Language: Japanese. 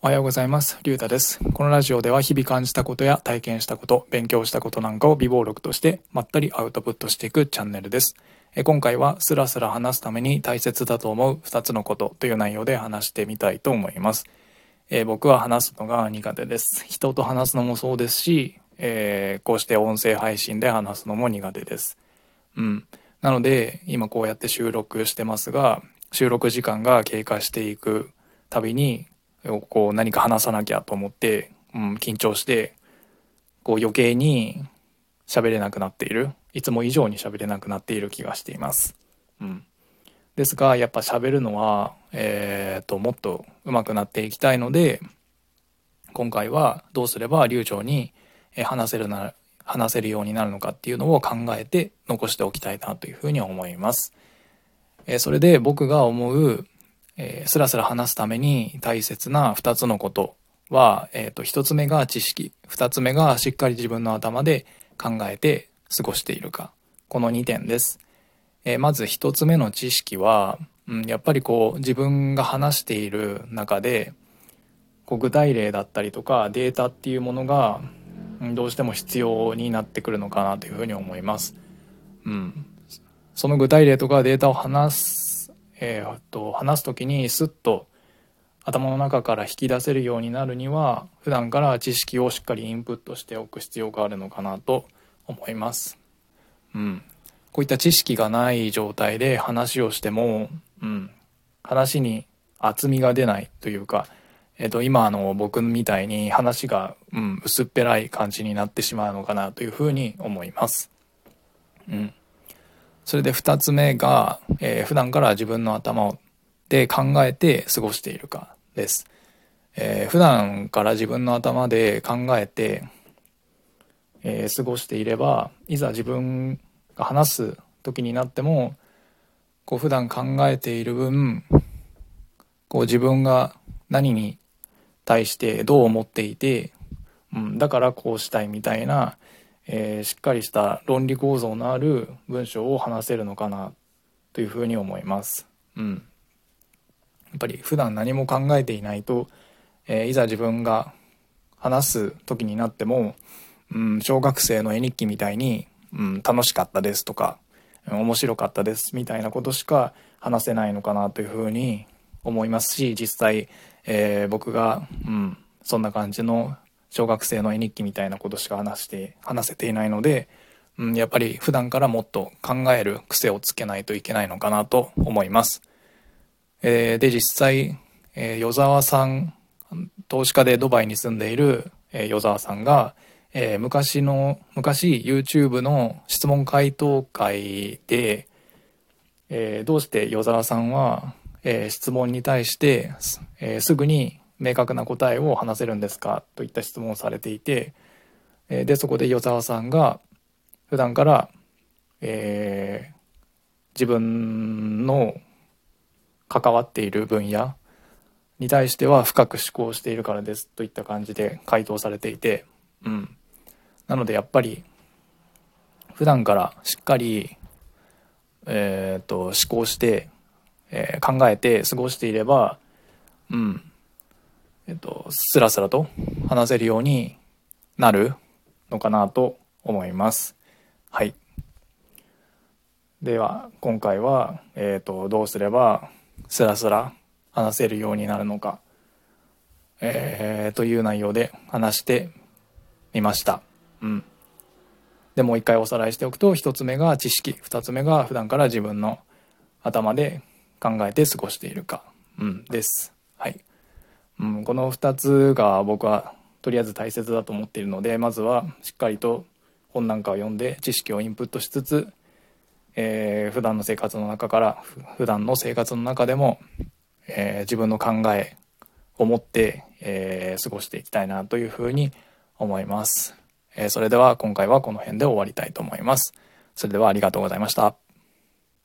おはようございます。りゅうたです。このラジオでは日々感じたことや体験したこと、勉強したことなんかを微暴録としてまったりアウトプットしていくチャンネルです。え今回はスラスラ話すために大切だと思う2つのことという内容で話してみたいと思います。え僕は話すのが苦手です。人と話すのもそうですし、えーこうして音声配信で話すのも苦手です。うん。なので、今こうやって収録してますが、収録時間が経過していくたびに、こう何か話さなきゃと思って、うん、緊張して、こう余計に喋れなくなっている。いつも以上に喋れなくなっている気がしています。うん。ですが、やっぱ喋るのは、えー、と、もっと上手くなっていきたいので、今回はどうすれば流暢にえ話せるな話せるようになるのかっていうのを考えて残しておきたいなというふうに思います。えーそれで僕が思う、えースラスラ話すために大切な2つのことは、えー、と1つ目が知識2つ目がしっかり自分の頭で考えて過ごしているかこの2点です。えーまず1つ目の知識は、うん、やっぱりこう自分が話している中でこう具体例だったりとかデータっていうものがどうしても必要になってくるのかなというふうに思います。うん、その具体例とかデータを話す、えーっと話す時にスッと頭の中から引き出せるようになるには普段から知識をしっかりインプットしておく必要があるのかなと思います。うん、こういった知識がない状態で話をしても、うん、話に厚みが出ないというか、えっと、今の僕みたいに話が、うん、薄っぺらい感じになってしまうのかなというふうに思います。うん、それで2つ目が、えー普段から自分の頭で考えて過ごしているかです。えー普段から自分の頭で考えて、えー過ごしていればいざ自分が話す時になってもこう普段考えている分こう自分が何に対してどう思っていて、うん、だからこうしたいみたいな、えーしっかりした論理構造のある文章を話せるのかなというふうに思います。うん、やっぱり普段何も考えていないと、えーいざ自分が話す時になっても、うん、小学生の絵日記みたいに、うん、楽しかったですとか、うん面白かったですみたいなことしか話せないのかなというふうに思いますし実際、えー僕が、うん、そんな感じの小学生の絵日記みたいなことしか話して話せていないので、うん、やっぱり普段からもっと考える癖をつけないといけないのかなと思います。えーで実際、えー与沢さん投資家でドバイに住んでいる、えー与沢さんが、えー昔の昔 YouTube の質問回答会で、えーどうして与沢さんは、えー質問に対して、えーすぐに明確な答えを話せるんですかといった質問をされていて、えでそこで与沢さんが普段から、えー自分の関わっている分野に対しては深く思考しているからですといった感じで回答されていて、うん、なのでやっぱり普段からしっかり、えー、と思考して、えー考えて過ごしていれば、うん。えっとスラスラと話せるようになるのかなと思います。はいでは今回は、えー、とどうすればスラスラ話せるようになるのか、えーという内容で話してみました。うん、でもう一回おさらいしておくと一つ目が知識二つ目が普段から自分の頭で考えて過ごしているか、うん、です。うん、この2つが僕はとりあえず大切だと思っているのでまずはしっかりと本なんかを読んで知識をインプットしつつえー普段の生活の中から普段の生活の中でも、えー自分の考えを持って、えー過ごしていきたいなというふうに思います、えーそれでは今回はこの辺で終わりたいと思います。それではありがとうございました。